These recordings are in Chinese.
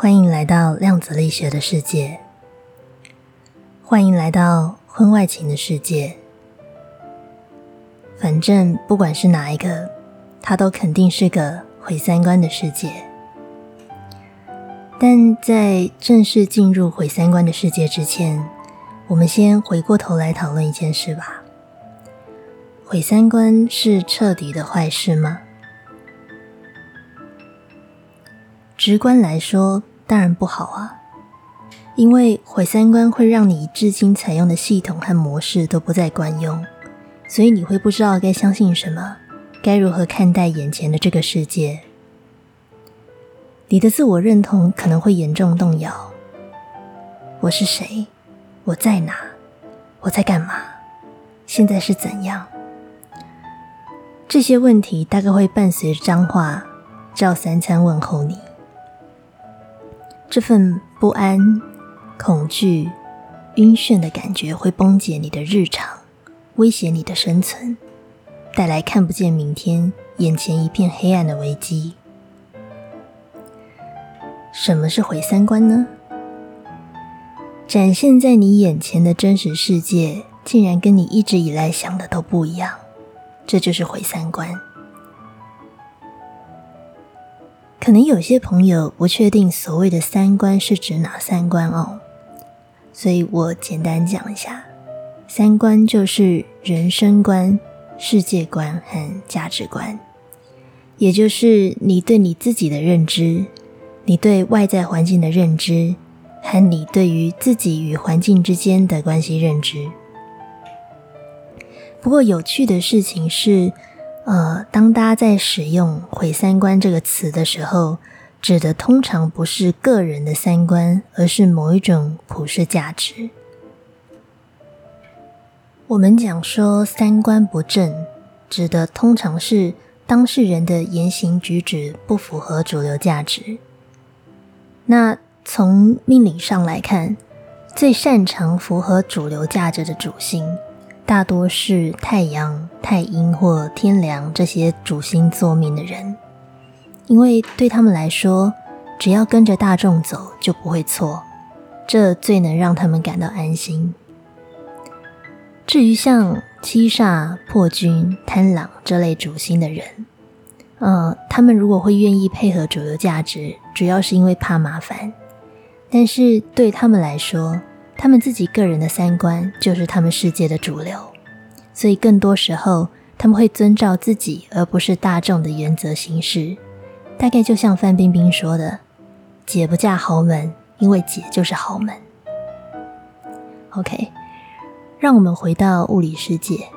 欢迎来到量子力学的世界，欢迎来到婚外情的世界。反正不管是哪一个，它都肯定是个毁三观的世界。但在正式进入毁三观的世界之前，我们先回过头来讨论一件事吧。毁三观是彻底的坏事吗？直观来说，当然不好啊，因为毁三观会让你至今采用的系统和模式都不再管用，所以你会不知道该相信什么，该如何看待眼前的这个世界，你的自我认同可能会严重动摇。我是谁？我在哪？我在干嘛？现在是怎样？这些问题大概会伴随脏话，照三餐问候你。这份不安、恐惧、晕眩的感觉会崩解你的日常，威胁你的生存，带来看不见明天、眼前一片黑暗的危机。什么是毁三观呢？展现在你眼前的真实世界，竟然跟你一直以来想的都不一样，这就是毁三观。可能有些朋友不确定所谓的三观是指哪三观哦，所以我简单讲一下，三观就是人生观、世界观和价值观，也就是你对你自己的认知、你对外在环境的认知和你对于自己与环境之间的关系认知。不过有趣的事情是。呃，当大家在使用“毁三观”这个词的时候，指的通常不是个人的三观，而是某一种普世价值。我们讲说三观不正，指的通常是当事人的言行举止不符合主流价值。那从命理上来看，最擅长符合主流价值的主星。大多是太阳、太阴或天梁这些主星座命的人，因为对他们来说，只要跟着大众走就不会错，这最能让他们感到安心。至于像七煞、破军、贪狼这类主星的人，呃，他们如果会愿意配合主流价值，主要是因为怕麻烦，但是对他们来说，他们自己个人的三观就是他们世界的主流，所以更多时候他们会遵照自己而不是大众的原则行事。大概就像范冰冰说的：“姐不嫁豪门，因为姐就是豪门。” OK，让我们回到物理世界。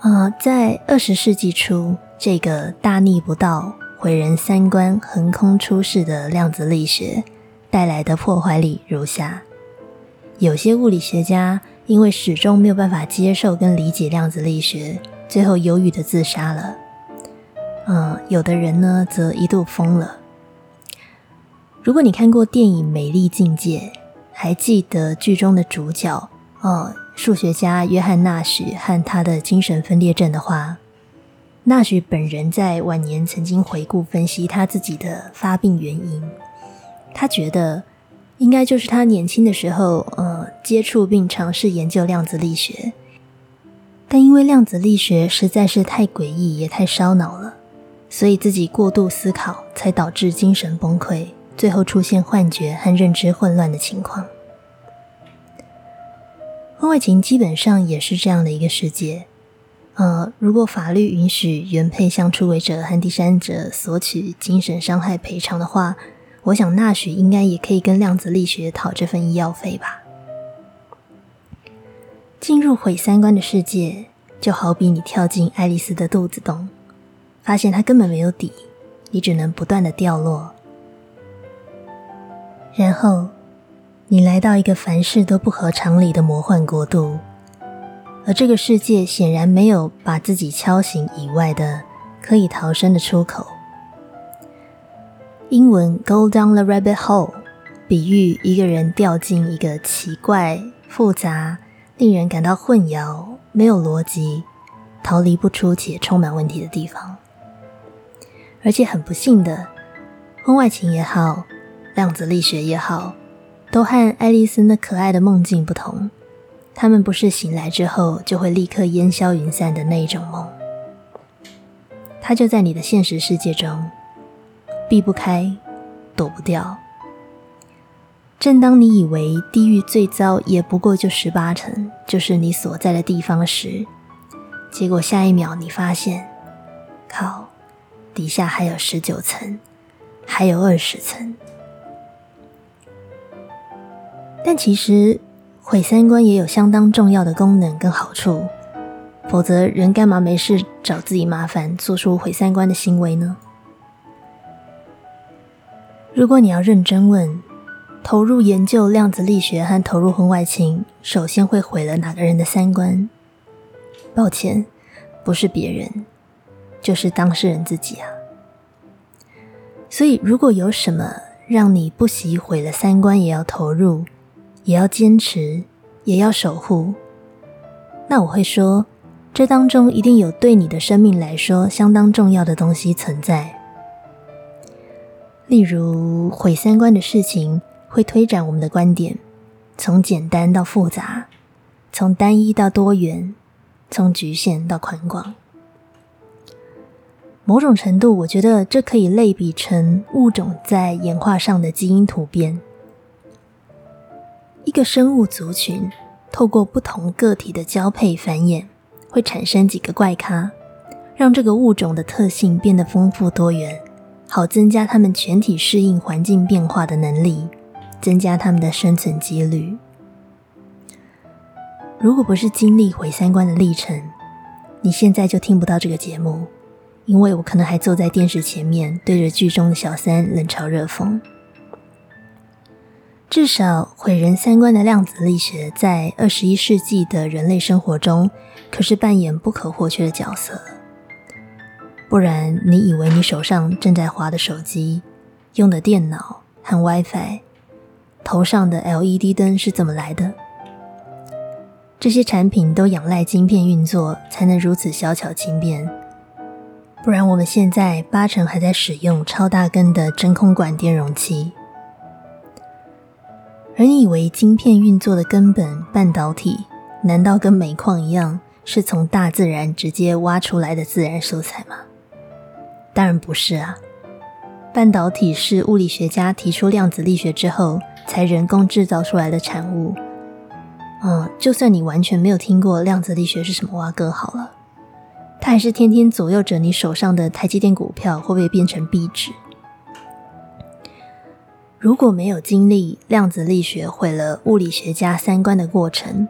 啊，在二十世纪初，这个大逆不道、毁人三观、横空出世的量子力学带来的破坏力如下。有些物理学家因为始终没有办法接受跟理解量子力学，最后忧郁的自杀了。嗯，有的人呢则一度疯了。如果你看过电影《美丽境界》，还记得剧中的主角哦，数学家约翰纳什和他的精神分裂症的话，纳什本人在晚年曾经回顾分析他自己的发病原因，他觉得。应该就是他年轻的时候，呃，接触并尝试研究量子力学，但因为量子力学实在是太诡异，也太烧脑了，所以自己过度思考，才导致精神崩溃，最后出现幻觉和认知混乱的情况。婚外情基本上也是这样的一个世界，呃，如果法律允许原配向出轨者和第三者索取精神伤害赔偿的话。我想，纳许应该也可以跟量子力学讨这份医药费吧。进入毁三观的世界，就好比你跳进爱丽丝的肚子洞，发现它根本没有底，你只能不断的掉落。然后，你来到一个凡事都不合常理的魔幻国度，而这个世界显然没有把自己敲醒以外的可以逃生的出口。英文 "go down the rabbit hole" 比喻一个人掉进一个奇怪、复杂、令人感到混淆、没有逻辑、逃离不出且充满问题的地方。而且很不幸的，婚外情也好，量子力学也好，都和爱丽丝那可爱的梦境不同。他们不是醒来之后就会立刻烟消云散的那一种梦，它就在你的现实世界中，避不开，躲不掉。正当你以为地狱最糟也不过就十八层，就是你所在的地方时，结果下一秒你发现，靠，底下还有十九层，还有二十层。但其实。毁三观也有相当重要的功能跟好处，否则人干嘛没事找自己麻烦，做出毁三观的行为呢？如果你要认真问，投入研究量子力学和投入婚外情，首先会毁了哪个人的三观？抱歉，不是别人，就是当事人自己啊。所以，如果有什么让你不惜毁了三观也要投入，也要坚持，也要守护。那我会说，这当中一定有对你的生命来说相当重要的东西存在。例如，毁三观的事情会推展我们的观点，从简单到复杂，从单一到多元，从局限到宽广。某种程度，我觉得这可以类比成物种在演化上的基因突变。一个生物族群透过不同个体的交配繁衍，会产生几个怪咖，让这个物种的特性变得丰富多元，好增加他们全体适应环境变化的能力，增加他们的生存几率。如果不是经历毁三观的历程，你现在就听不到这个节目，因为我可能还坐在电视前面，对着剧中的小三冷嘲热讽。至少毁人三观的量子力学，在二十一世纪的人类生活中，可是扮演不可或缺的角色。不然，你以为你手上正在滑的手机、用的电脑和 WiFi、头上的 LED 灯是怎么来的？这些产品都仰赖晶片运作，才能如此小巧轻便。不然，我们现在八成还在使用超大根的真空管电容器。而你以为晶片运作的根本半导体，难道跟煤矿一样，是从大自然直接挖出来的自然素材吗？当然不是啊！半导体是物理学家提出量子力学之后，才人工制造出来的产物。嗯，就算你完全没有听过量子力学是什么蛙哥好了，它还是天天左右着你手上的台积电股票会不会变成壁纸。如果没有经历量子力学毁了物理学家三观的过程，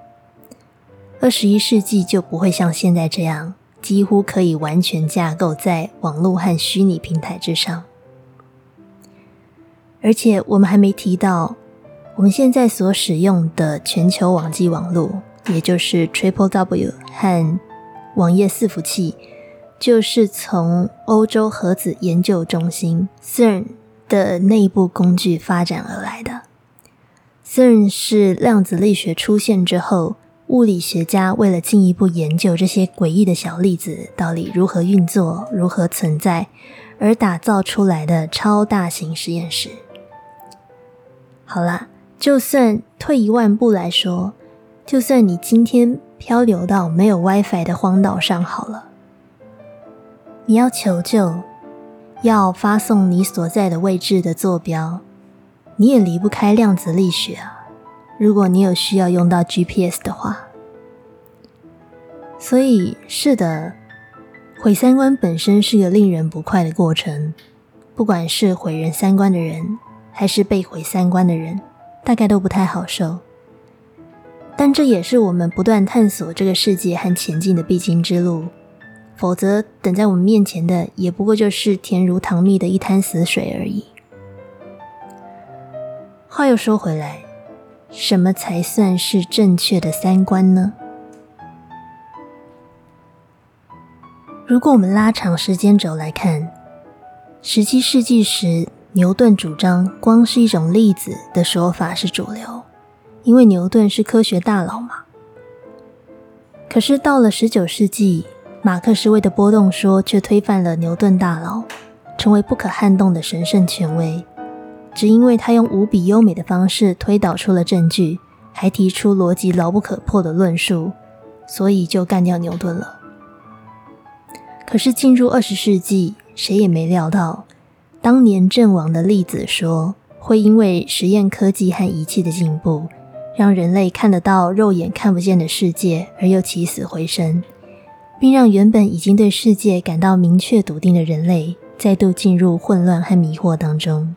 二十一世纪就不会像现在这样，几乎可以完全架构在网络和虚拟平台之上。而且我们还没提到，我们现在所使用的全球网际网络，也就是 Triple W 和网页伺服器，就是从欧洲核子研究中心 CERN。的内部工具发展而来的。CERN 是量子力学出现之后，物理学家为了进一步研究这些诡异的小粒子到底如何运作、如何存在，而打造出来的超大型实验室。好啦，就算退一万步来说，就算你今天漂流到没有 WiFi 的荒岛上好了，你要求救。要发送你所在的位置的坐标，你也离不开量子力学啊。如果你有需要用到 GPS 的话，所以是的，毁三观本身是个令人不快的过程。不管是毁人三观的人，还是被毁三观的人，大概都不太好受。但这也是我们不断探索这个世界和前进的必经之路。否则，等在我们面前的也不过就是甜如糖蜜的一滩死水而已。话又说回来，什么才算是正确的三观呢？如果我们拉长时间轴来看，十七世纪时，牛顿主张光是一种粒子的说法是主流，因为牛顿是科学大佬嘛。可是到了十九世纪，马克思韦的波动说却推翻了牛顿大佬，成为不可撼动的神圣权威，只因为他用无比优美的方式推导出了证据，还提出逻辑牢不可破的论述，所以就干掉牛顿了。可是进入二十世纪，谁也没料到，当年阵亡的粒子说会因为实验科技和仪器的进步，让人类看得到肉眼看不见的世界，而又起死回生，并让原本已经对世界感到明确笃定的人类。再度进入混乱和迷惑当中，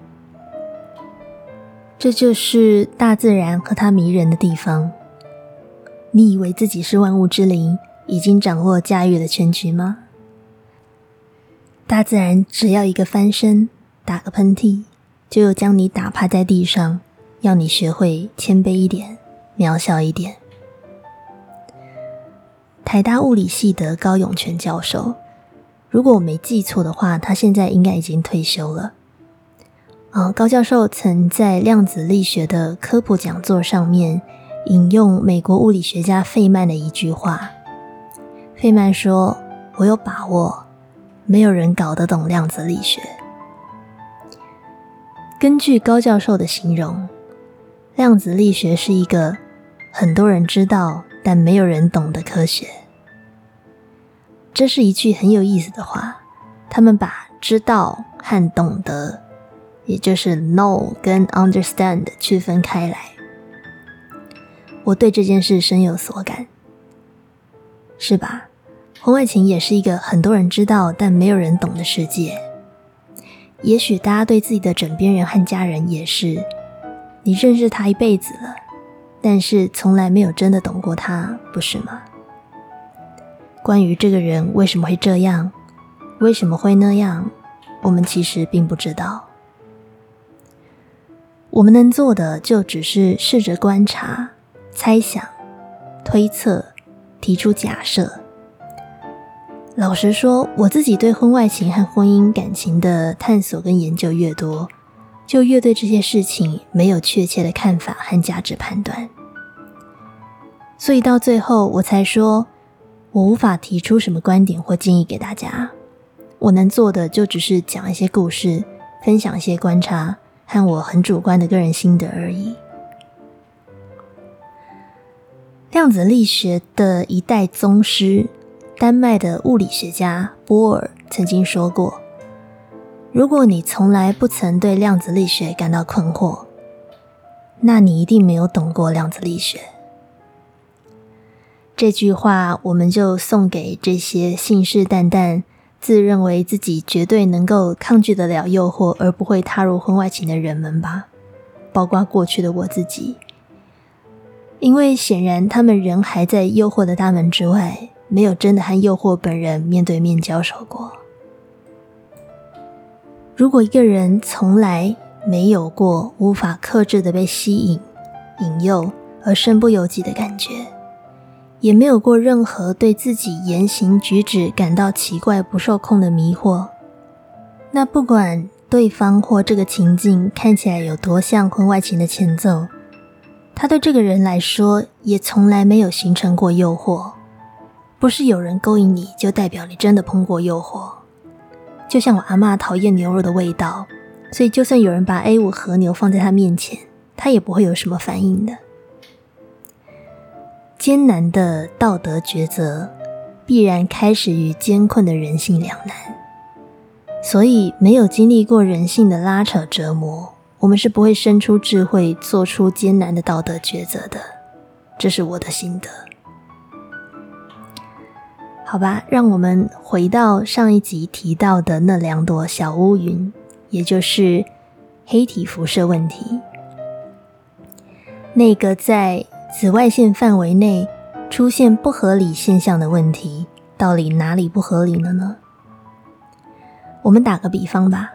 这就是大自然和它迷人的地方。你以为自己是万物之灵，已经掌握驾驭了全局吗？大自然只要一个翻身，打个喷嚏，就又将你打趴在地上，要你学会谦卑一点，渺小一点。台大物理系的高永全教授。如果我没记错的话，他现在应该已经退休了。啊，高教授曾在量子力学的科普讲座上面引用美国物理学家费曼的一句话。费曼说：“我有把握，没有人搞得懂量子力学。”根据高教授的形容，量子力学是一个很多人知道但没有人懂的科学。这是一句很有意思的话。他们把知道和懂得，也就是 know 跟 understand 区分开来。我对这件事深有所感，是吧？婚外情也是一个很多人知道但没有人懂的世界。也许大家对自己的枕边人和家人也是，你认识他一辈子了，但是从来没有真的懂过他，不是吗？关于这个人为什么会这样，为什么会那样，我们其实并不知道。我们能做的就只是试着观察、猜想、推测、提出假设。老实说，我自己对婚外情和婚姻感情的探索跟研究越多，就越对这些事情没有确切的看法和价值判断。所以到最后，我才说。我无法提出什么观点或建议给大家，我能做的就只是讲一些故事，分享一些观察和我很主观的个人心得而已。量子力学的一代宗师，丹麦的物理学家波尔曾经说过：“如果你从来不曾对量子力学感到困惑，那你一定没有懂过量子力学。”这句话，我们就送给这些信誓旦旦、自认为自己绝对能够抗拒得了诱惑而不会踏入婚外情的人们吧，包括过去的我自己。因为显然，他们仍还在诱惑的大门之外，没有真的和诱惑本人面对面交手过。如果一个人从来没有过无法克制的被吸引、引诱而身不由己的感觉，也没有过任何对自己言行举止感到奇怪、不受控的迷惑。那不管对方或这个情境看起来有多像婚外情的前奏，他对这个人来说也从来没有形成过诱惑。不是有人勾引你就代表你真的碰过诱惑。就像我阿妈讨厌牛肉的味道，所以就算有人把 A 五和牛放在她面前，她也不会有什么反应的。艰难的道德抉择，必然开始于艰困的人性两难。所以，没有经历过人性的拉扯折磨，我们是不会生出智慧，做出艰难的道德抉择的。这是我的心得。好吧，让我们回到上一集提到的那两朵小乌云，也就是黑体辐射问题。那个在。紫外线范围内出现不合理现象的问题，到底哪里不合理了呢？我们打个比方吧，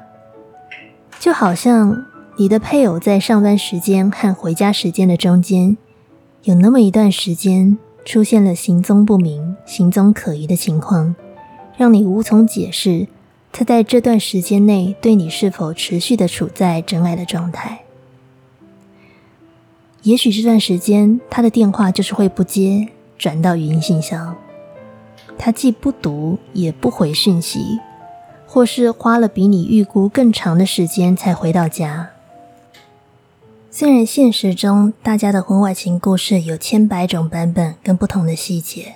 就好像你的配偶在上班时间和回家时间的中间，有那么一段时间出现了行踪不明、行踪可疑的情况，让你无从解释他在这段时间内对你是否持续的处在真爱的状态。也许这段时间他的电话就是会不接，转到语音信箱。他既不读也不回讯息，或是花了比你预估更长的时间才回到家。虽然现实中大家的婚外情故事有千百种版本跟不同的细节，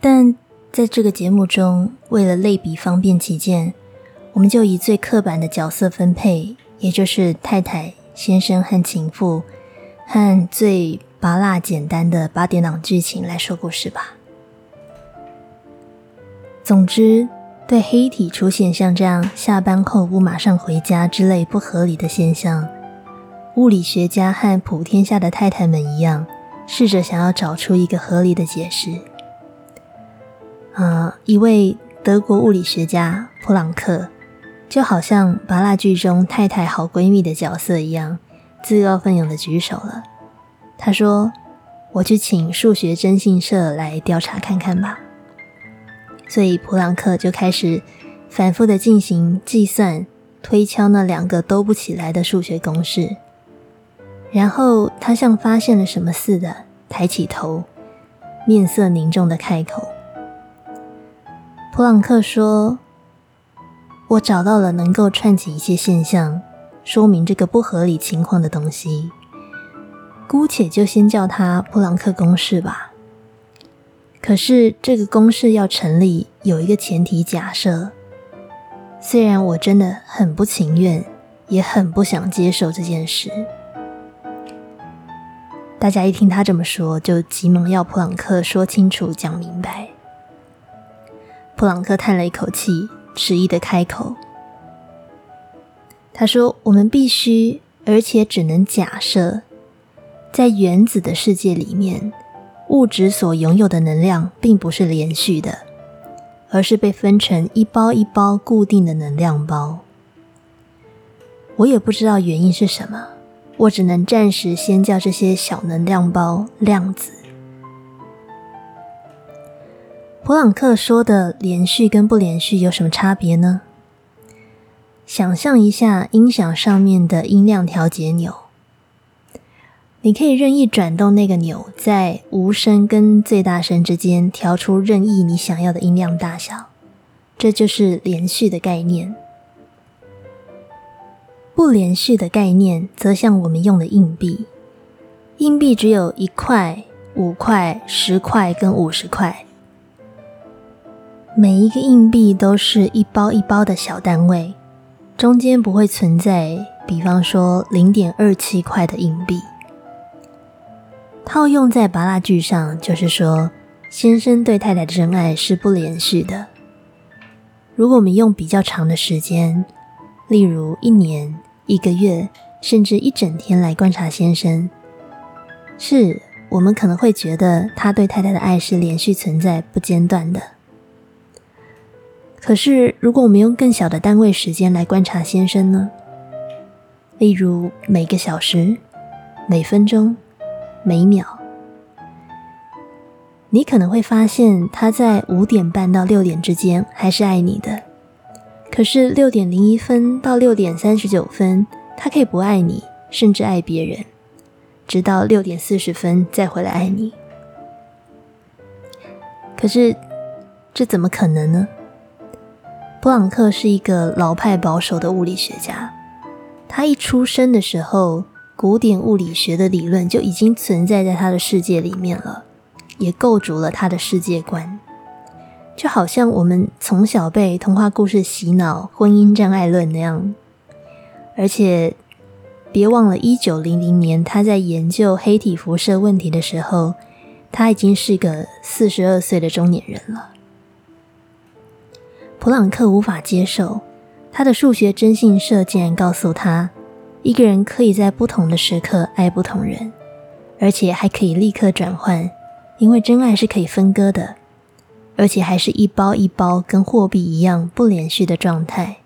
但在这个节目中，为了类比方便起见，我们就以最刻板的角色分配，也就是太太、先生和情妇，和最拔辣简单的八点档剧情来说故事吧。总之，对黑体出现像这样下班后不马上回家之类不合理的现象，物理学家和普天下的太太们一样，试着想要找出一个合理的解释。啊，一位德国物理学家普朗克，就好像拔蜡剧中太太好闺蜜的角色一样，自告奋勇的举手了。他说：“我去请数学征信社来调查看看吧。”所以普朗克就开始反复的进行计算、推敲那两个都不起来的数学公式，然后他像发现了什么似的抬起头，面色凝重的开口：“普朗克说，我找到了能够串起一些现象，说明这个不合理情况的东西，姑且就先叫它普朗克公式吧。”可是这个公式要成立，有一个前提假设。虽然我真的很不情愿，也很不想接受这件事。大家一听他这么说，就急忙要普朗克说清楚、讲明白。普朗克叹了一口气，迟疑的开口：“他说，我们必须，而且只能假设，在原子的世界里面。”物质所拥有的能量并不是连续的，而是被分成一包一包固定的能量包。我也不知道原因是什么，我只能暂时先叫这些小能量包量子。普朗克说的连续跟不连续有什么差别呢？想象一下音响上面的音量调节钮。你可以任意转动那个钮，在无声跟最大声之间调出任意你想要的音量大小，这就是连续的概念。不连续的概念则像我们用的硬币，硬币只有一块、五块、十块跟五十块，每一个硬币都是一包一包的小单位，中间不会存在，比方说零点二七块的硬币。套用在拔蜡剧上，就是说，先生对太太的真爱是不连续的。如果我们用比较长的时间，例如一年、一个月，甚至一整天来观察先生，是我们可能会觉得他对太太的爱是连续存在、不间断的。可是，如果我们用更小的单位时间来观察先生呢？例如每个小时、每分钟。每秒，你可能会发现他在五点半到六点之间还是爱你的，可是六点零一分到六点三十九分，他可以不爱你，甚至爱别人，直到六点四十分再回来爱你。可是这怎么可能呢？布朗克是一个老派保守的物理学家，他一出生的时候。古典物理学的理论就已经存在在他的世界里面了，也构筑了他的世界观。就好像我们从小被童话故事洗脑婚姻障碍论那样。而且，别忘了，一九零零年他在研究黑体辐射问题的时候，他已经是个四十二岁的中年人了。普朗克无法接受，他的数学征信社竟然告诉他。一个人可以在不同的时刻爱不同人，而且还可以立刻转换，因为真爱是可以分割的，而且还是一包一包，跟货币一样不连续的状态。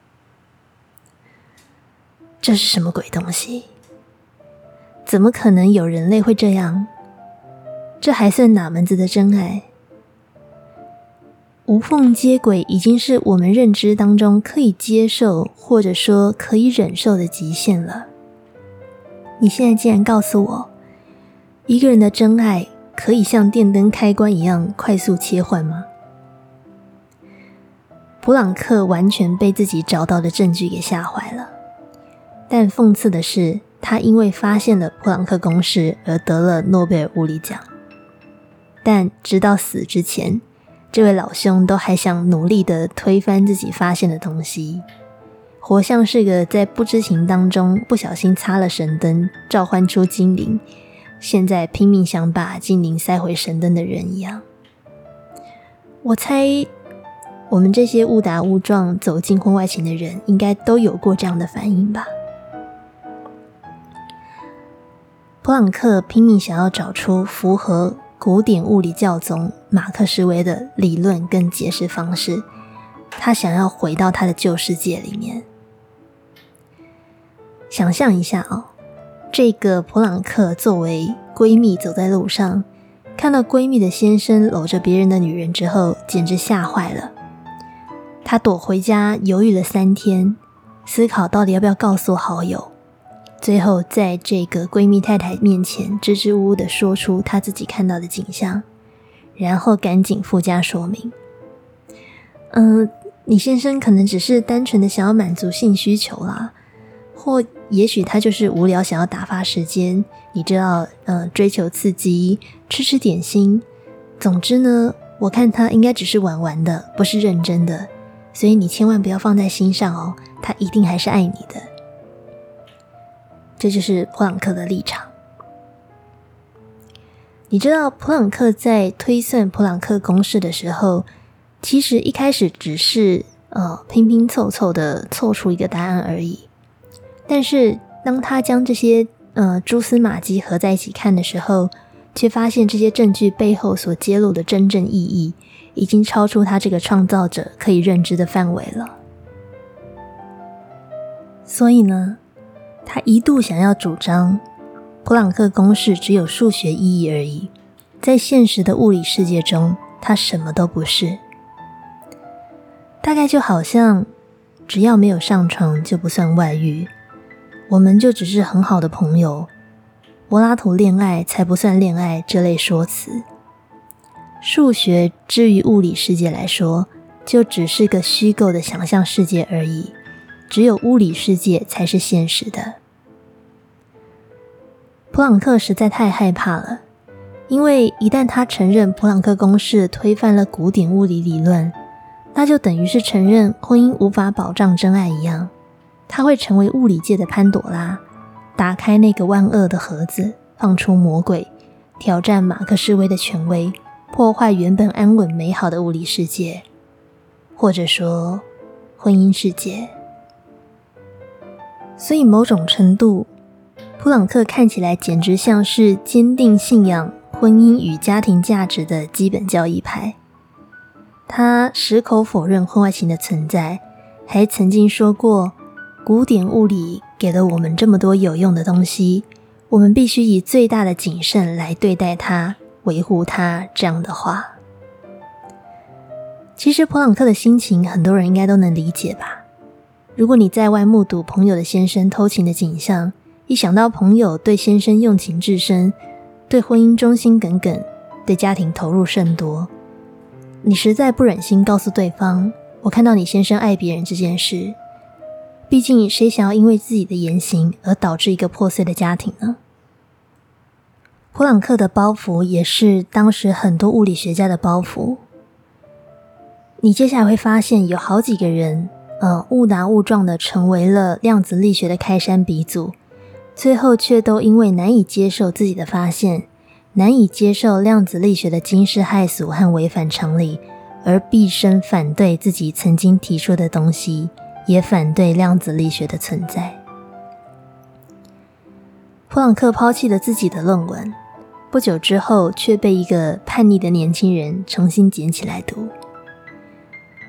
这是什么鬼东西？怎么可能有人类会这样？这还算哪门子的真爱？无缝接轨已经是我们认知当中可以接受或者说可以忍受的极限了。你现在竟然告诉我，一个人的真爱可以像电灯开关一样快速切换吗？普朗克完全被自己找到的证据给吓坏了。但讽刺的是，他因为发现了普朗克公式而得了诺贝尔物理奖。但直到死之前，这位老兄都还想努力的推翻自己发现的东西，活像是个在不知情当中不小心擦了神灯，召唤出精灵，现在拼命想把精灵塞回神灯的人一样。我猜，我们这些误打误撞走进婚外情的人，应该都有过这样的反应吧。普朗克拼命想要找出符合。古典物理教宗马克思韦的理论跟解释方式，他想要回到他的旧世界里面。想象一下哦，这个普朗克作为闺蜜走在路上，看到闺蜜的先生搂着别人的女人之后，简直吓坏了。她躲回家，犹豫了三天，思考到底要不要告诉好友。最后，在这个闺蜜太太面前支支吾吾的说出她自己看到的景象，然后赶紧附加说明：“嗯，你先生可能只是单纯的想要满足性需求啦，或也许他就是无聊想要打发时间，你知道，呃，追求刺激，吃吃点心。总之呢，我看他应该只是玩玩的，不是认真的，所以你千万不要放在心上哦，他一定还是爱你的。”这就是普朗克的立场。你知道，普朗克在推算普朗克公式的时候，其实一开始只是呃拼拼凑凑的凑出一个答案而已。但是，当他将这些呃蛛丝马迹合在一起看的时候，却发现这些证据背后所揭露的真正意义，已经超出他这个创造者可以认知的范围了。所以呢？他一度想要主张普朗克公式只有数学意义而已，在现实的物理世界中，它什么都不是。大概就好像只要没有上床就不算外遇，我们就只是很好的朋友，柏拉图恋爱才不算恋爱这类说辞。数学至于物理世界来说，就只是个虚构的想象世界而已。只有物理世界才是现实的。普朗克实在太害怕了，因为一旦他承认普朗克公式推翻了古典物理理论，那就等于是承认婚姻无法保障真爱一样。他会成为物理界的潘朵拉，打开那个万恶的盒子，放出魔鬼，挑战马克思威的权威，破坏原本安稳美好的物理世界，或者说婚姻世界。所以，某种程度，普朗克看起来简直像是坚定信仰婚姻与家庭价值的基本教义派。他矢口否认婚外情的存在，还曾经说过：“古典物理给了我们这么多有用的东西，我们必须以最大的谨慎来对待它，维护它。”这样的话，其实普朗克的心情，很多人应该都能理解吧。如果你在外目睹朋友的先生偷情的景象，一想到朋友对先生用情至深，对婚姻忠心耿耿，对家庭投入甚多，你实在不忍心告诉对方：“我看到你先生爱别人这件事。”毕竟，谁想要因为自己的言行而导致一个破碎的家庭呢？普朗克的包袱也是当时很多物理学家的包袱。你接下来会发现，有好几个人。呃，误打误撞的成为了量子力学的开山鼻祖，最后却都因为难以接受自己的发现，难以接受量子力学的惊世骇俗和违反常理，而毕生反对自己曾经提出的东西，也反对量子力学的存在。普朗克抛弃了自己的论文，不久之后却被一个叛逆的年轻人重新捡起来读。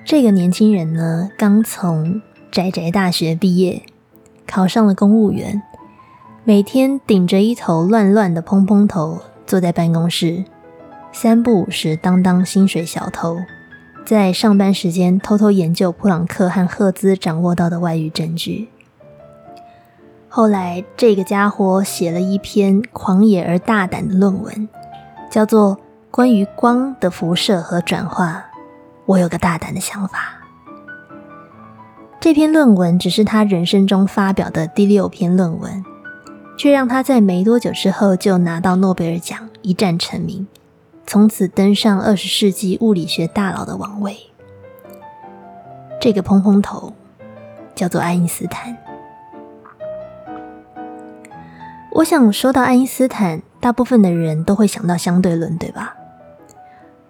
这个年轻人呢，刚从宅宅大学毕业，考上了公务员，每天顶着一头乱乱的蓬蓬头，坐在办公室，三不五时当当薪水小偷，在上班时间偷偷研究普朗克和赫兹掌握到的外遇证据。后来，这个家伙写了一篇狂野而大胆的论文，叫做《关于光的辐射和转化》。我有个大胆的想法。这篇论文只是他人生中发表的第六篇论文，却让他在没多久之后就拿到诺贝尔奖，一战成名，从此登上二十世纪物理学大佬的王位。这个蓬蓬头叫做爱因斯坦。我想说到爱因斯坦，大部分的人都会想到相对论，对吧？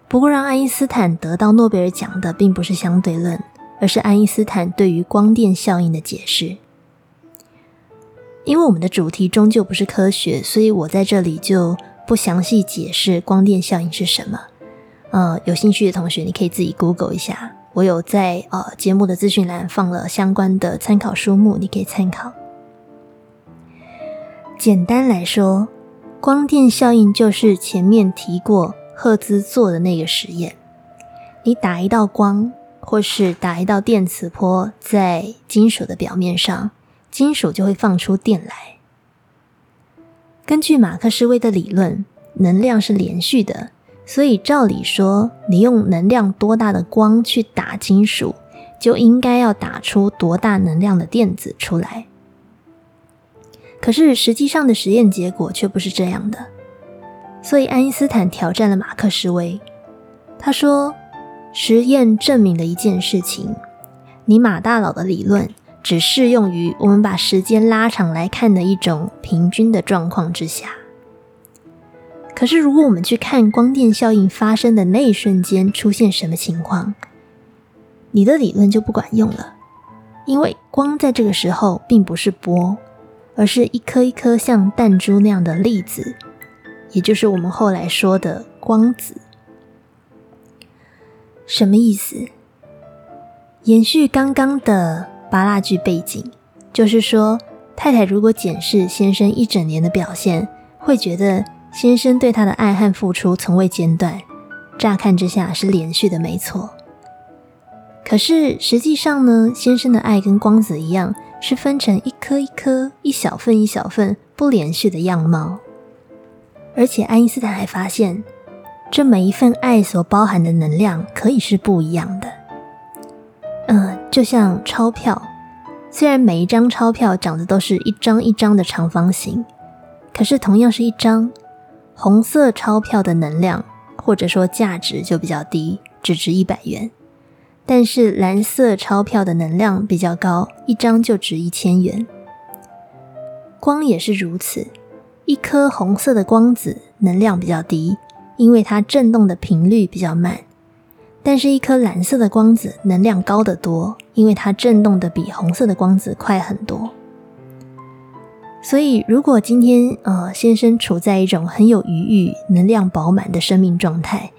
不过，让爱因斯坦得到诺贝尔奖的并不是相对论，而是爱因斯坦对于光电效应的解释。因为我们的主题终究不是科学，所以我在这里就不详细解释光电效应是什么。呃，有兴趣的同学，你可以自己 Google 一下，我有在呃节目的资讯栏放了相关的参考书目，你可以参考。简单来说，光电效应就是前面提过赫兹做的那个实验。你打一道光，或是打一道电磁波在金属的表面上，金属就会放出电来。根据马克思韦的理论，能量是连续的，所以照理说，你用能量多大的光去打金属，就应该要打出多大能量的电子出来。可是实际上的实验结果却不是这样的，所以爱因斯坦挑战了马克思维。他说：“实验证明了一件事情，你马大佬的理论只适用于我们把时间拉长来看的一种平均的状况之下。可是如果我们去看光电效应发生的那一瞬间出现什么情况，你的理论就不管用了，因为光在这个时候并不是波。”而是一颗一颗像弹珠那样的粒子，也就是我们后来说的光子。什么意思？延续刚刚的八蜡剧背景，就是说，太太如果检视先生一整年的表现，会觉得先生对她的爱和付出从未间断。乍看之下是连续的，没错。可是实际上呢，先生的爱跟光子一样。是分成一颗一颗、一小份一小份不连续的样貌，而且爱因斯坦还发现，这每一份爱所包含的能量可以是不一样的。嗯，就像钞票，虽然每一张钞票长得都是一张一张的长方形，可是同样是一张红色钞票的能量或者说价值就比较低，只值一百元。但是蓝色钞票的能量比较高，一张就值一千元。光也是如此，一颗红色的光子能量比较低，因为它振动的频率比较慢；但是，一颗蓝色的光子能量高得多，因为它振动的比红色的光子快很多。所以，如果今天呃先生处在一种很有余裕、能量饱满的生命状态，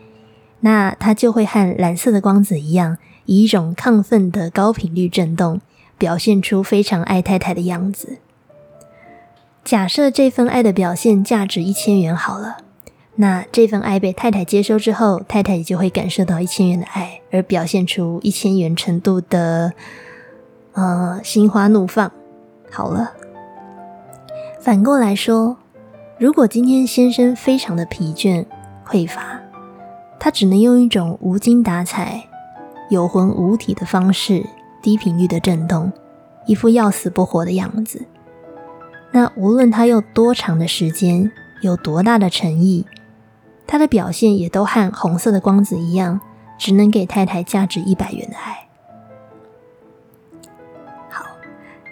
那他就会和蓝色的光子一样。以一种亢奋的高频率振动，表现出非常爱太太的样子。假设这份爱的表现价值一千元好了，那这份爱被太太接收之后，太太也就会感受到一千元的爱，而表现出一千元程度的呃心花怒放。好了，反过来说，如果今天先生非常的疲倦匮乏，他只能用一种无精打采。有魂无体的方式，低频率的震动，一副要死不活的样子。那无论他用多长的时间，有多大的诚意，他的表现也都和红色的光子一样，只能给太太价值一百元的爱。好，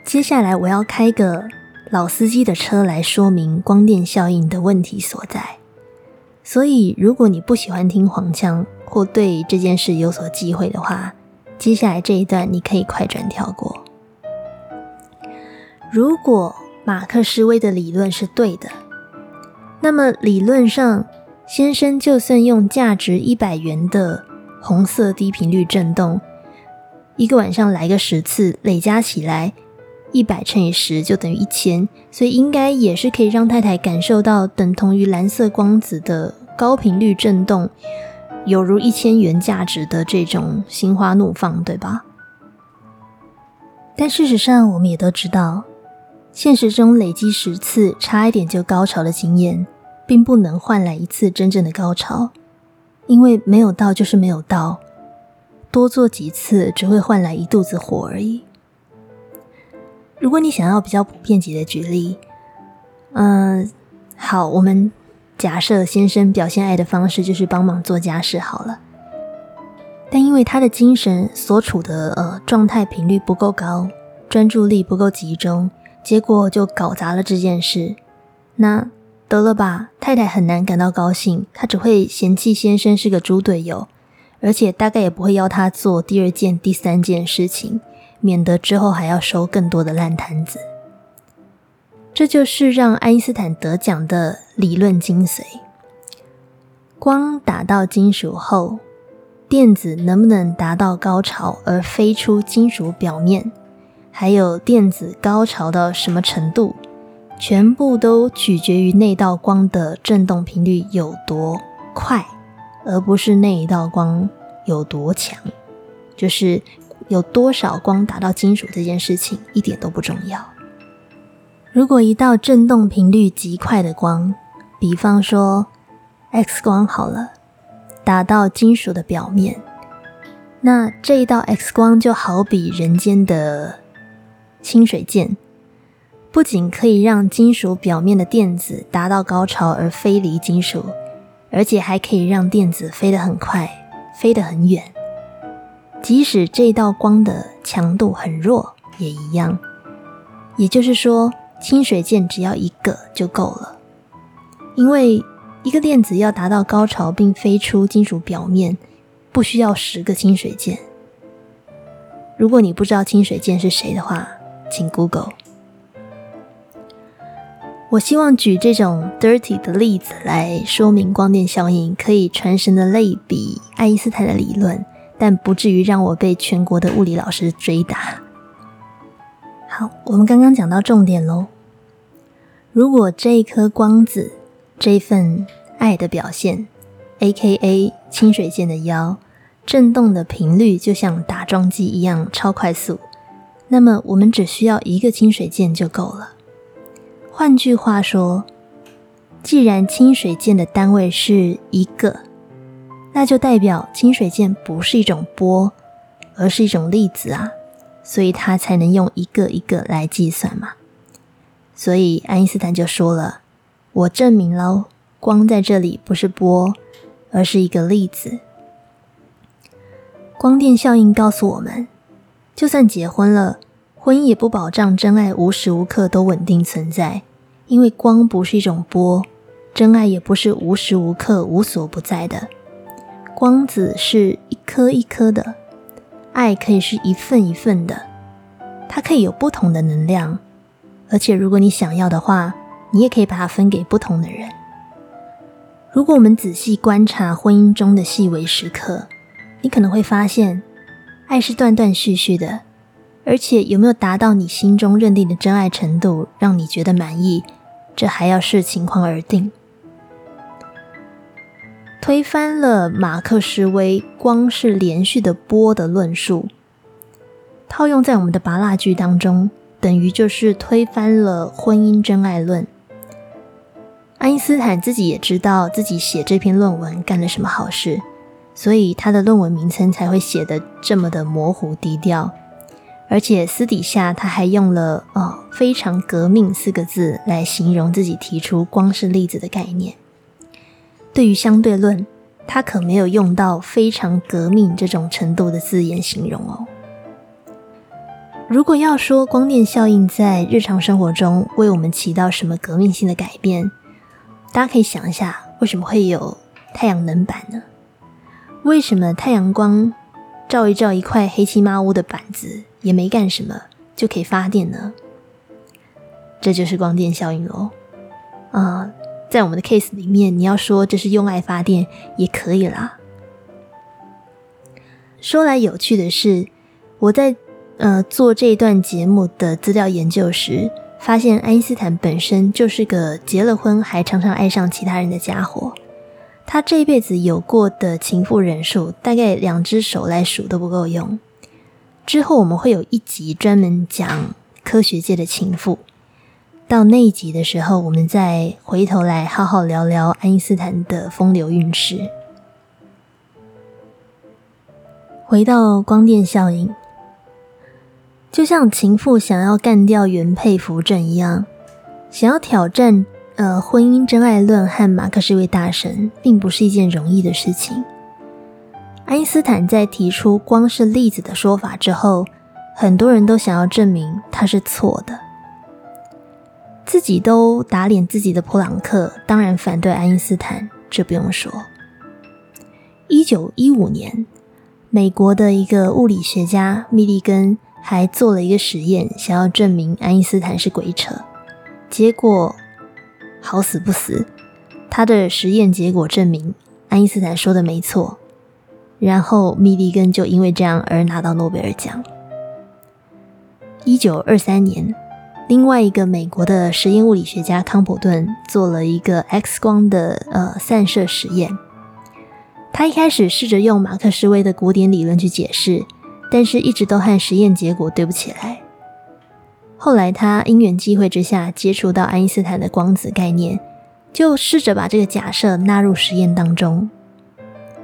接下来我要开个老司机的车来说明光电效应的问题所在。所以，如果你不喜欢听黄腔，或对这件事有所忌讳的话，接下来这一段你可以快转跳过。如果马克思威的理论是对的，那么理论上，先生就算用价值一百元的红色低频率振动，一个晚上来个十次，累加起来一百乘以十就等于一千，所以应该也是可以让太太感受到等同于蓝色光子的高频率振动。有如一千元价值的这种心花怒放，对吧？但事实上，我们也都知道，现实中累积十次差一点就高潮的经验，并不能换来一次真正的高潮，因为没有到就是没有到，多做几次只会换来一肚子火而已。如果你想要比较普遍级的举例，嗯，好，我们假设先生表现爱的方式就是帮忙做家事好了，但因为他的精神所处的呃状态频率不够高，专注力不够集中，结果就搞砸了这件事。那得了吧，太太很难感到高兴，她只会嫌弃先生是个猪队友，而且大概也不会要他做第二件、第三件事情，免得之后还要收更多的烂摊子。这就是让爱因斯坦得奖的理论精髓。光打到金属后，电子能不能达到高潮而飞出金属表面，还有电子高潮到什么程度，全部都取决于那道光的振动频率有多快，而不是那一道光有多强。就是有多少光打到金属这件事情一点都不重要。如果一道振动频率极快的光，比方说 X 光好了，打到金属的表面，那这一道 X 光就好比人间的清水剑，不仅可以让金属表面的电子达到高潮而飞离金属，而且还可以让电子飞得很快，飞得很远。即使这道光的强度很弱，也一样。也就是说。清水剑只要一个就够了，因为一个电子要达到高潮并飞出金属表面，不需要十个清水剑。如果你不知道清水剑是谁的话，请 Google。我希望举这种 dirty 的例子来说明光电效应可以传神的类比爱因斯坦的理论，但不至于让我被全国的物理老师追打。好，我们刚刚讲到重点喽。如果这一颗光子，这份爱的表现，A.K.A. 清水剑的腰，震动的频率就像打桩机一样超快速，那么我们只需要一个清水剑就够了。换句话说，既然清水剑的单位是一个，那就代表清水剑不是一种波，而是一种粒子啊。所以它才能用一个一个来计算嘛。所以爱因斯坦就说了：“我证明喽，光在这里不是波，而是一个粒子。”光电效应告诉我们，就算结婚了，婚姻也不保障真爱无时无刻都稳定存在，因为光不是一种波，真爱也不是无时无刻无所不在的。光子是一颗一颗的。爱可以是一份一份的，它可以有不同的能量，而且如果你想要的话，你也可以把它分给不同的人。如果我们仔细观察婚姻中的细微时刻，你可能会发现，爱是断断续续的，而且有没有达到你心中认定的真爱程度，让你觉得满意，这还要视情况而定。推翻了马克思威“光是连续的波”的论述，套用在我们的拔蜡剧当中，等于就是推翻了婚姻真爱论。爱因斯坦自己也知道自己写这篇论文干了什么好事，所以他的论文名称才会写的这么的模糊低调，而且私底下他还用了“哦非常革命”四个字来形容自己提出光是粒子的概念。对于相对论，他可没有用到非常革命这种程度的字眼形容哦。如果要说光电效应在日常生活中为我们起到什么革命性的改变，大家可以想一下，为什么会有太阳能板呢？为什么太阳光照一照一块黑漆麻乌的板子也没干什么就可以发电呢？这就是光电效应喽，啊。在我们的 case 里面，你要说这是用爱发电也可以啦。说来有趣的是，我在呃做这一段节目的资料研究时，发现爱因斯坦本身就是个结了婚还常常爱上其他人的家伙。他这一辈子有过的情妇人数，大概两只手来数都不够用。之后我们会有一集专门讲科学界的情妇。到那一集的时候，我们再回头来好好聊聊爱因斯坦的风流韵事。回到光电效应，就像情妇想要干掉原配扶正一样，想要挑战呃婚姻真爱论和马克思韦大神，并不是一件容易的事情。爱因斯坦在提出光是粒子的说法之后，很多人都想要证明他是错的。自己都打脸自己的普朗克，当然反对爱因斯坦，这不用说。一九一五年，美国的一个物理学家密利根还做了一个实验，想要证明爱因斯坦是鬼扯。结果好死不死，他的实验结果证明爱因斯坦说的没错。然后密立根就因为这样而拿到诺贝尔奖。一九二三年，另外一个美国的实验物理学家康普顿做了一个 X 光的呃散射实验。他一开始试着用马克思威的古典理论去解释，但是一直都和实验结果对不起来。后来他因缘际会之下接触到爱因斯坦的光子概念，就试着把这个假设纳入实验当中。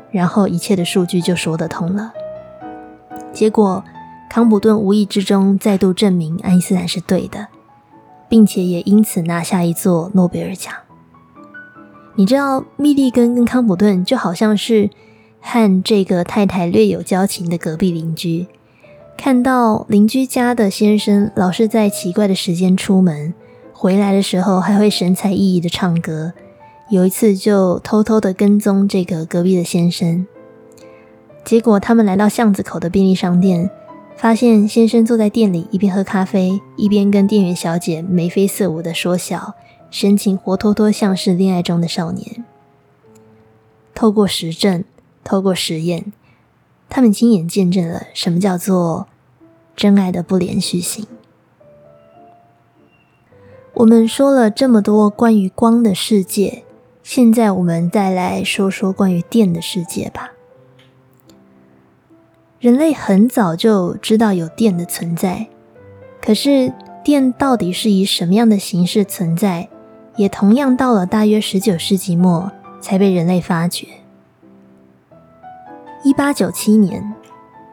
然后一切的数据就说得通了。结果，康普顿无意之中再度证明爱因斯坦是对的，并且也因此拿下一座诺贝尔奖。你知道，密利根跟康普顿就好像是和这个太太略有交情的隔壁邻居，看到邻居家的先生老是在奇怪的时间出门，回来的时候还会神采奕奕的唱歌。有一次，就偷偷的跟踪这个隔壁的先生，结果他们来到巷子口的便利商店，发现先生坐在店里，一边喝咖啡，一边跟店员小姐眉飞色舞的说笑，神情活脱脱像是恋爱中的少年。透过实证，透过实验，他们亲眼见证了什么叫做真爱的不连续性。我们说了这么多关于光的世界。现在我们再来说说关于电的世界吧。人类很早就知道有电的存在，可是电到底是以什么样的形式存在，也同样到了大约十九世纪末才被人类发掘。一八九七年，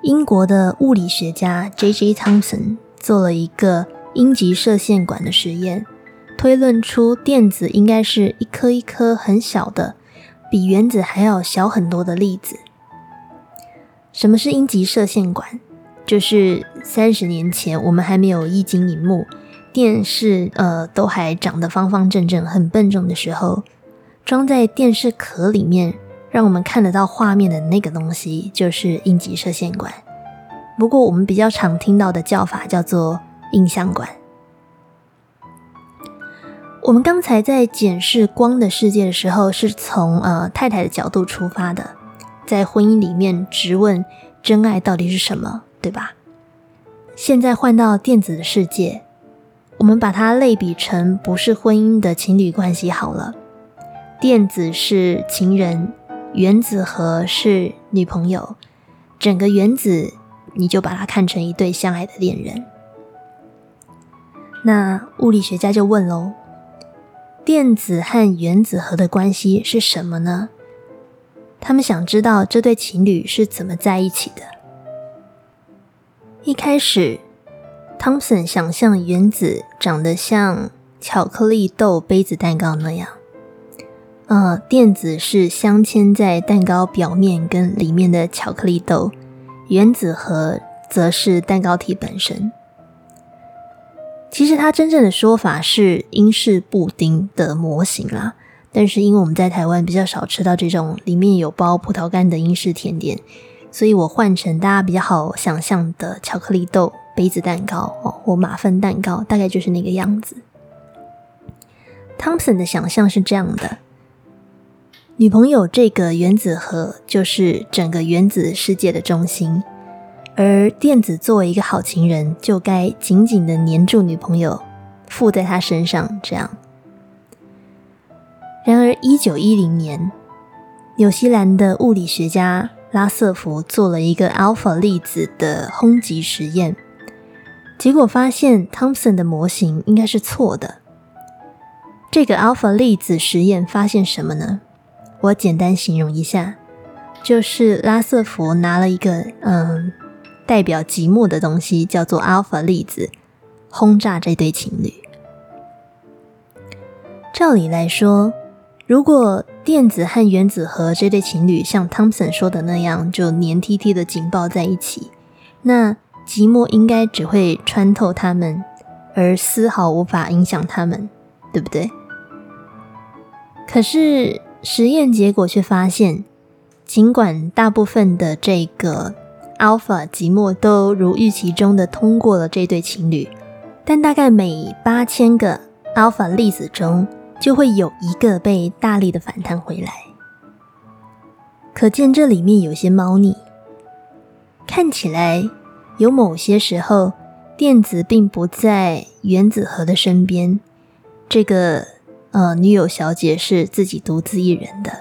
英国的物理学家 J.J. Thompson 做了一个阴极射线管的实验。推论出电子应该是一颗一颗很小的，比原子还要小很多的粒子。什么是阴极射线管？就是三十年前我们还没有液晶荧幕，电视呃都还长得方方正正、很笨重的时候，装在电视壳里面，让我们看得到画面的那个东西，就是应急射线管。不过我们比较常听到的叫法叫做印象管。我们刚才在检视光的世界的时候，是从呃太太的角度出发的，在婚姻里面直问真爱到底是什么，对吧？现在换到电子的世界，我们把它类比成不是婚姻的情侣关系好了。电子是情人，原子核是女朋友，整个原子你就把它看成一对相爱的恋人。那物理学家就问喽。电子和原子核的关系是什么呢？他们想知道这对情侣是怎么在一起的。一开始，汤姆森想象原子长得像巧克力豆杯子蛋糕那样，呃，电子是镶嵌在蛋糕表面跟里面的巧克力豆，原子核则是蛋糕体本身。其实它真正的说法是英式布丁的模型啦，但是因为我们在台湾比较少吃到这种里面有包葡萄干的英式甜点，所以我换成大家比较好想象的巧克力豆杯子蛋糕哦，或马芬蛋糕，大概就是那个样子。汤森的想象是这样的：女朋友这个原子核就是整个原子世界的中心。而电子作为一个好情人，就该紧紧的黏住女朋友，附在她身上。这样。然而，一九一零年，纽西兰的物理学家拉瑟福做了一个 alpha 粒子的轰击实验，结果发现汤森的模型应该是错的。这个 alpha 粒子实验发现什么呢？我简单形容一下，就是拉瑟福拿了一个嗯。代表寂寞的东西叫做 alpha 粒子，轰炸这对情侣。照理来说，如果电子和原子核这对情侣像汤 o n 说的那样，就黏贴贴的紧抱在一起，那寂寞应该只会穿透他们，而丝毫无法影响他们，对不对？可是实验结果却发现，尽管大部分的这个 alpha 寂寞都如预期中的通过了这对情侣，但大概每八千个 alpha 粒子中，就会有一个被大力的反弹回来。可见这里面有些猫腻，看起来有某些时候电子并不在原子核的身边，这个。呃，女友小姐是自己独自一人的，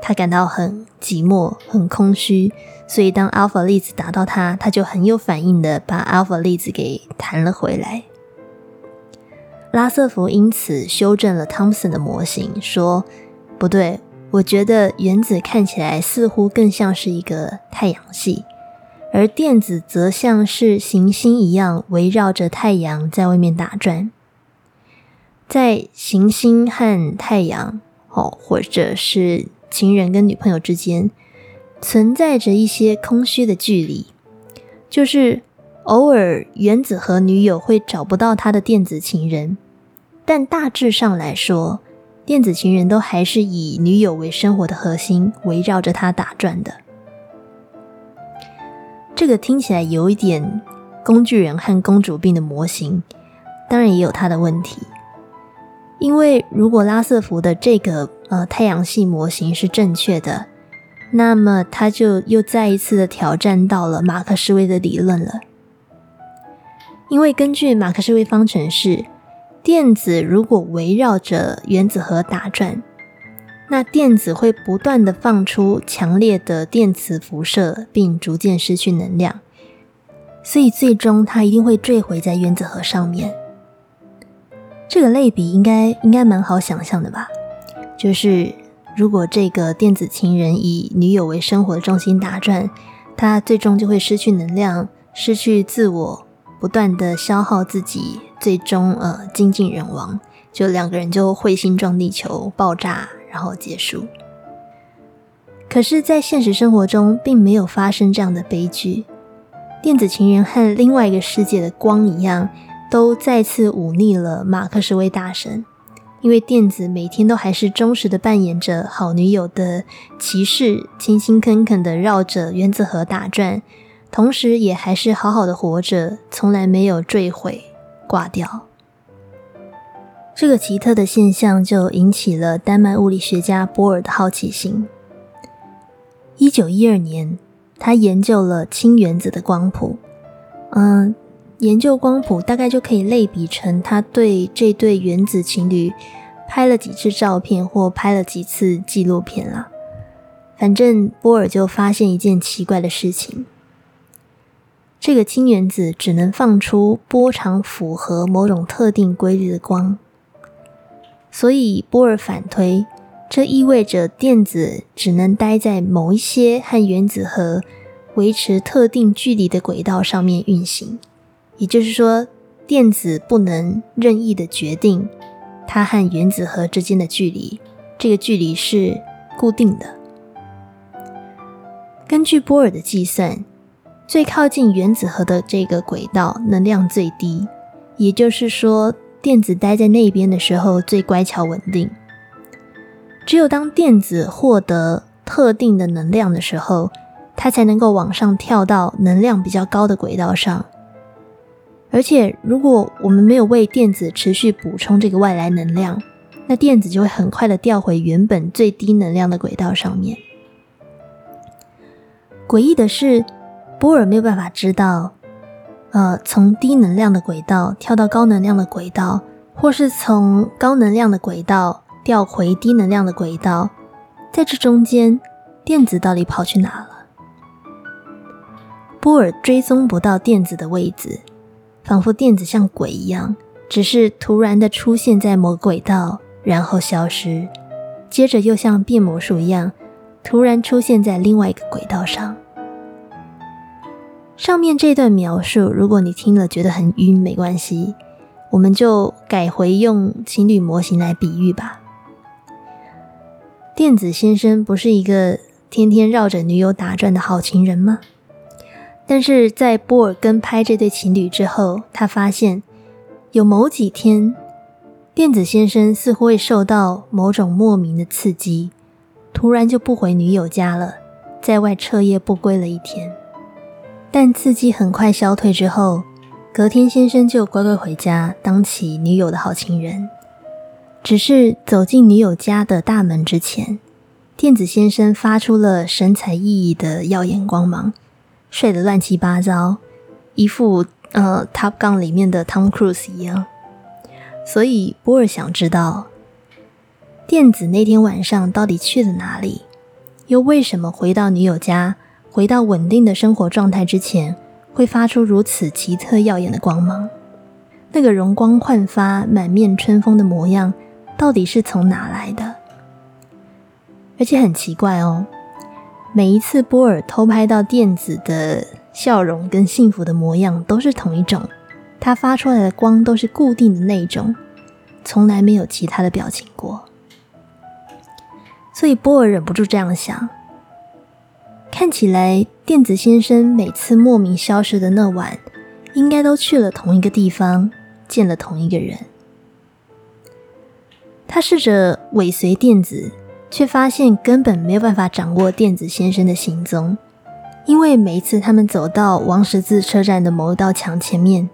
她感到很寂寞、很空虚，所以当 alpha 粒子打到她，她就很有反应的把 alpha 粒子给弹了回来。拉瑟福因此修正了汤 o 森的模型，说：“不对，我觉得原子看起来似乎更像是一个太阳系，而电子则像是行星一样围绕着太阳在外面打转。”在行星和太阳，哦，或者是情人跟女朋友之间，存在着一些空虚的距离，就是偶尔原子和女友会找不到他的电子情人，但大致上来说，电子情人都还是以女友为生活的核心，围绕着他打转的。这个听起来有一点工具人和公主病的模型，当然也有它的问题。因为如果拉瑟福的这个呃太阳系模型是正确的，那么他就又再一次的挑战到了马克思韦的理论了。因为根据马克思韦方程式，电子如果围绕着原子核打转，那电子会不断的放出强烈的电磁辐射，并逐渐失去能量，所以最终它一定会坠毁在原子核上面。这个类比应该应该蛮好想象的吧？就是如果这个电子情人以女友为生活的重心打转，他最终就会失去能量，失去自我，不断的消耗自己，最终呃精尽人亡，就两个人就彗星撞地球爆炸，然后结束。可是，在现实生活中，并没有发生这样的悲剧。电子情人和另外一个世界的光一样。都再次忤逆了马克思韦大神，因为电子每天都还是忠实的扮演着好女友的骑士，勤勤恳恳的绕着原子核打转，同时也还是好好的活着，从来没有坠毁挂掉。这个奇特的现象就引起了丹麦物理学家波尔的好奇心。一九一二年，他研究了氢原子的光谱，嗯。研究光谱大概就可以类比成他对这对原子情侣拍了几次照片或拍了几次纪录片了。反正波尔就发现一件奇怪的事情：这个氢原子只能放出波长符合某种特定规律的光。所以波尔反推，这意味着电子只能待在某一些和原子核维持特定距离的轨道上面运行。也就是说，电子不能任意的决定它和原子核之间的距离，这个距离是固定的。根据波尔的计算，最靠近原子核的这个轨道能量最低，也就是说，电子待在那边的时候最乖巧稳定。只有当电子获得特定的能量的时候，它才能够往上跳到能量比较高的轨道上。而且，如果我们没有为电子持续补充这个外来能量，那电子就会很快的掉回原本最低能量的轨道上面。诡异的是，波尔没有办法知道，呃，从低能量的轨道跳到高能量的轨道，或是从高能量的轨道调回低能量的轨道，在这中间，电子到底跑去哪了？波尔追踪不到电子的位置。仿佛电子像鬼一样，只是突然的出现在某个轨道，然后消失，接着又像变魔术一样，突然出现在另外一个轨道上。上面这段描述，如果你听了觉得很晕，没关系，我们就改回用情侣模型来比喻吧。电子先生不是一个天天绕着女友打转的好情人吗？但是在波尔跟拍这对情侣之后，他发现有某几天，电子先生似乎会受到某种莫名的刺激，突然就不回女友家了，在外彻夜不归了一天。但刺激很快消退之后。隔天，先生就乖乖回家，当起女友的好情人。只是走进女友家的大门之前，电子先生发出了神采奕奕的耀眼光芒，睡得乱七八糟，一副呃《Top Gun》里面的 Tom Cruise 一样。所以波尔想知道，电子那天晚上到底去了哪里，又为什么回到女友家，回到稳定的生活状态之前。会发出如此奇特耀眼的光芒，那个容光焕发、满面春风的模样，到底是从哪来的？而且很奇怪哦，每一次波尔偷拍到电子的笑容跟幸福的模样，都是同一种，他发出来的光都是固定的那种，从来没有其他的表情过。所以波尔忍不住这样想。看起来，电子先生每次莫名消失的那晚，应该都去了同一个地方，见了同一个人。他试着尾随电子，却发现根本没有办法掌握电子先生的行踪，因为每一次他们走到王十字车站的某一道墙前面，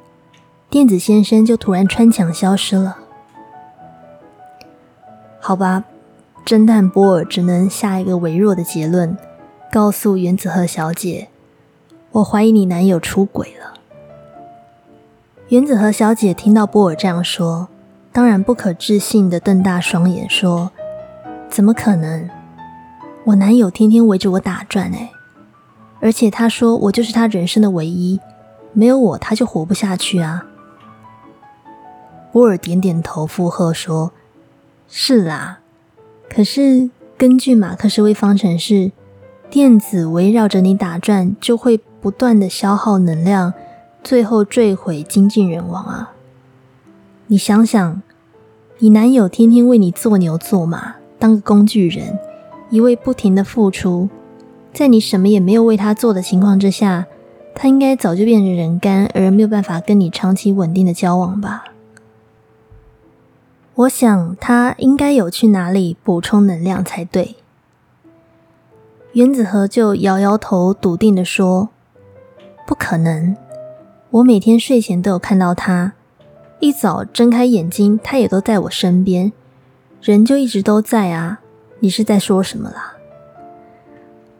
电子先生就突然穿墙消失了。好吧，侦探波尔只能下一个微弱的结论。告诉原子和小姐，我怀疑你男友出轨了。原子和小姐听到波尔这样说，当然不可置信的瞪大双眼说：“怎么可能？我男友天天围着我打转哎，而且他说我就是他人生的唯一，没有我他就活不下去啊。”波尔点点头附和说：“是啦，可是根据马克思韦方程式。”电子围绕着你打转，就会不断的消耗能量，最后坠毁，精尽人亡啊！你想想，你男友天天为你做牛做马，当个工具人，一味不停的付出，在你什么也没有为他做的情况之下，他应该早就变成人干，而没有办法跟你长期稳定的交往吧？我想他应该有去哪里补充能量才对。原子核就摇摇头，笃定的说：“不可能！我每天睡前都有看到他，一早睁开眼睛，他也都在我身边，人就一直都在啊！你是在说什么啦？”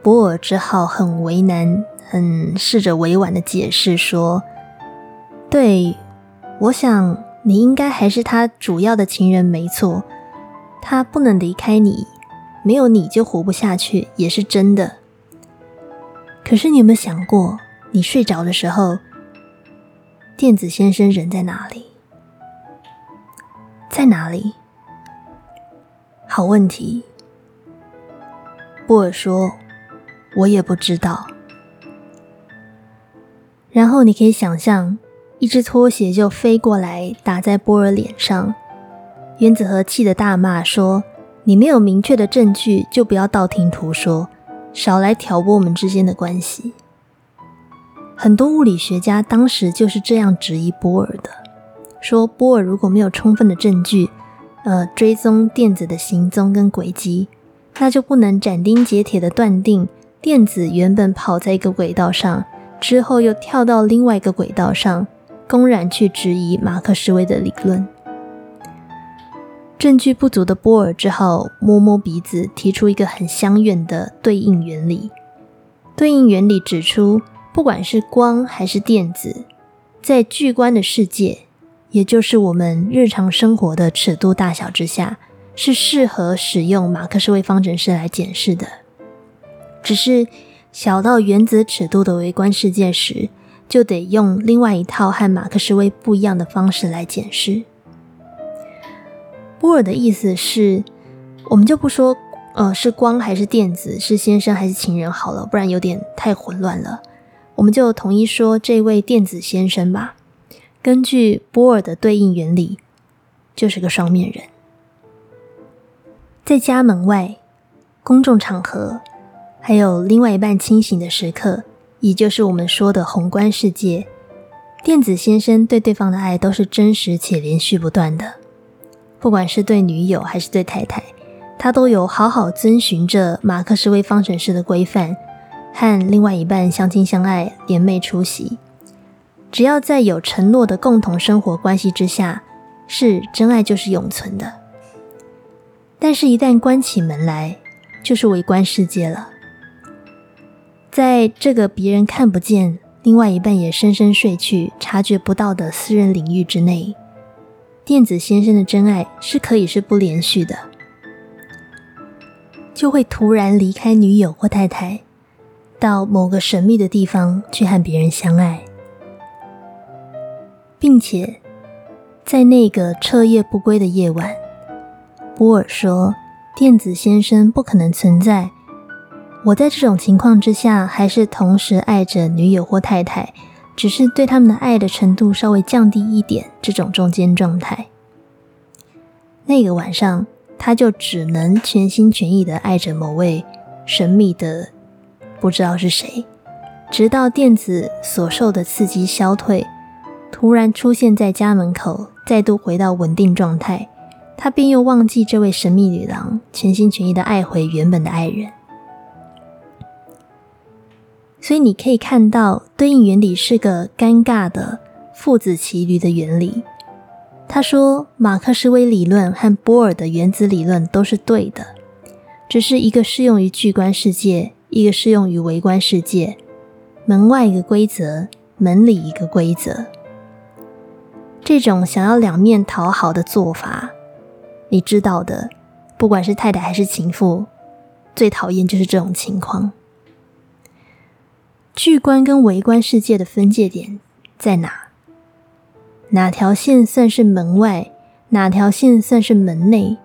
博尔只好很为难，很试着委婉的解释说：“对，我想你应该还是他主要的情人，没错，他不能离开你。”没有你就活不下去，也是真的。可是你有没有想过，你睡着的时候，电子先生人在哪里？在哪里？好问题。波尔说：“我也不知道。”然后你可以想象，一只拖鞋就飞过来打在波尔脸上，原子核气的大骂说。你没有明确的证据，就不要道听途说，少来挑拨我们之间的关系。很多物理学家当时就是这样质疑波尔的，说波尔如果没有充分的证据，呃，追踪电子的行踪跟轨迹，那就不能斩钉截铁的断定电子原本跑在一个轨道上，之后又跳到另外一个轨道上，公然去质疑马克思韦的理论。证据不足的波尔只好摸摸鼻子，提出一个很相远的对应原理。对应原理指出，不管是光还是电子，在巨观的世界，也就是我们日常生活的尺度大小之下，是适合使用马克思韦方程式来检视的。只是小到原子尺度的微观世界时，就得用另外一套和马克思韦不一样的方式来检视。波尔的意思是，我们就不说，呃，是光还是电子，是先生还是情人好了，不然有点太混乱了。我们就统一说这位电子先生吧。根据波尔的对应原理，就是个双面人。在家门外、公众场合，还有另外一半清醒的时刻，也就是我们说的宏观世界，电子先生对对方的爱都是真实且连续不断的。不管是对女友还是对太太，他都有好好遵循着马克思威方程式的规范，和另外一半相亲相爱、联袂出席。只要在有承诺的共同生活关系之下，是真爱就是永存的。但是，一旦关起门来，就是围观世界了。在这个别人看不见、另外一半也深深睡去、察觉不到的私人领域之内，电子先生的真爱是可以是不连续的，就会突然离开女友或太太，到某个神秘的地方去和别人相爱。并且，在那个彻夜不归的夜晚，波尔说：“电子先生不可能存在。我在这种情况之下，还是同时爱着女友或太太，只是对他们的爱的程度稍微降低一点。这种中间状态，那个晚上，他就只能全心全意的爱着某位神秘的不知道是谁，直到电子所受的刺激消退。”突然出现在家门口，再度回到稳定状态，他便又忘记这位神秘女郎，全心全意的爱回原本的爱人。所以你可以看到，对应原理是个尴尬的父子骑驴的原理。他说，马克思威理论和波尔的原子理论都是对的，只是一个适用于巨观世界，一个适用于微观世界。门外一个规则，门里一个规则。这种想要两面讨好的做法，你知道的，不管是太太还是情妇，最讨厌就是这种情况。巨观跟微观世界的分界点在哪？哪条线算是门外？哪条线算是门内？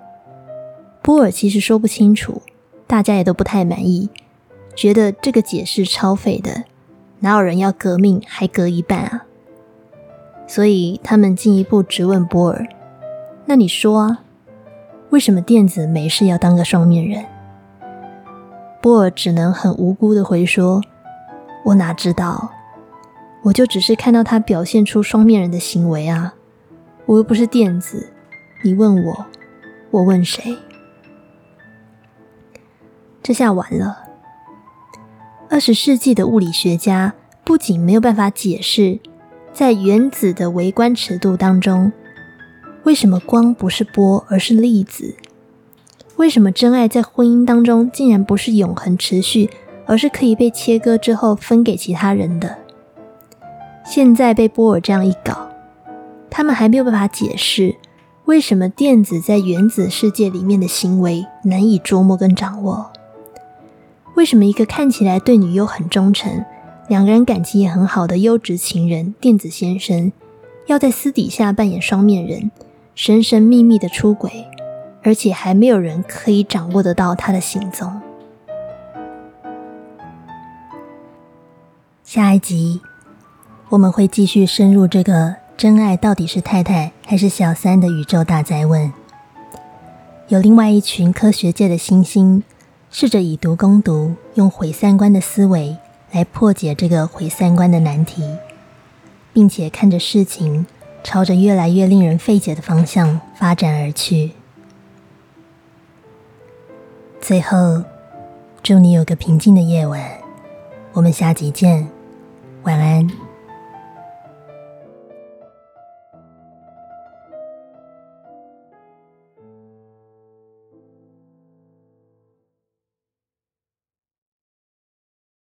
波尔其实说不清楚，大家也都不太满意，觉得这个解释超废的，哪有人要革命还革一半啊？所以他们进一步质问波尔：“那你说啊，为什么电子没事要当个双面人？”波尔只能很无辜的回说：“我哪知道？我就只是看到他表现出双面人的行为啊！我又不是电子，你问我，我问谁？这下完了。二十世纪的物理学家不仅没有办法解释。”在原子的微观尺度当中，为什么光不是波而是粒子？为什么真爱在婚姻当中竟然不是永恒持续，而是可以被切割之后分给其他人的？现在被波尔这样一搞，他们还没有办法解释为什么电子在原子世界里面的行为难以捉摸跟掌握？为什么一个看起来对女友很忠诚？两个人感情也很好的优质情人电子先生，要在私底下扮演双面人，神神秘秘的出轨，而且还没有人可以掌握得到他的行踪。下一集我们会继续深入这个真爱到底是太太还是小三的宇宙大灾问。有另外一群科学界的新星，试着以毒攻毒，用毁三观的思维。来破解这个毁三观的难题，并且看着事情朝着越来越令人费解的方向发展而去。最后，祝你有个平静的夜晚。我们下集见，晚安。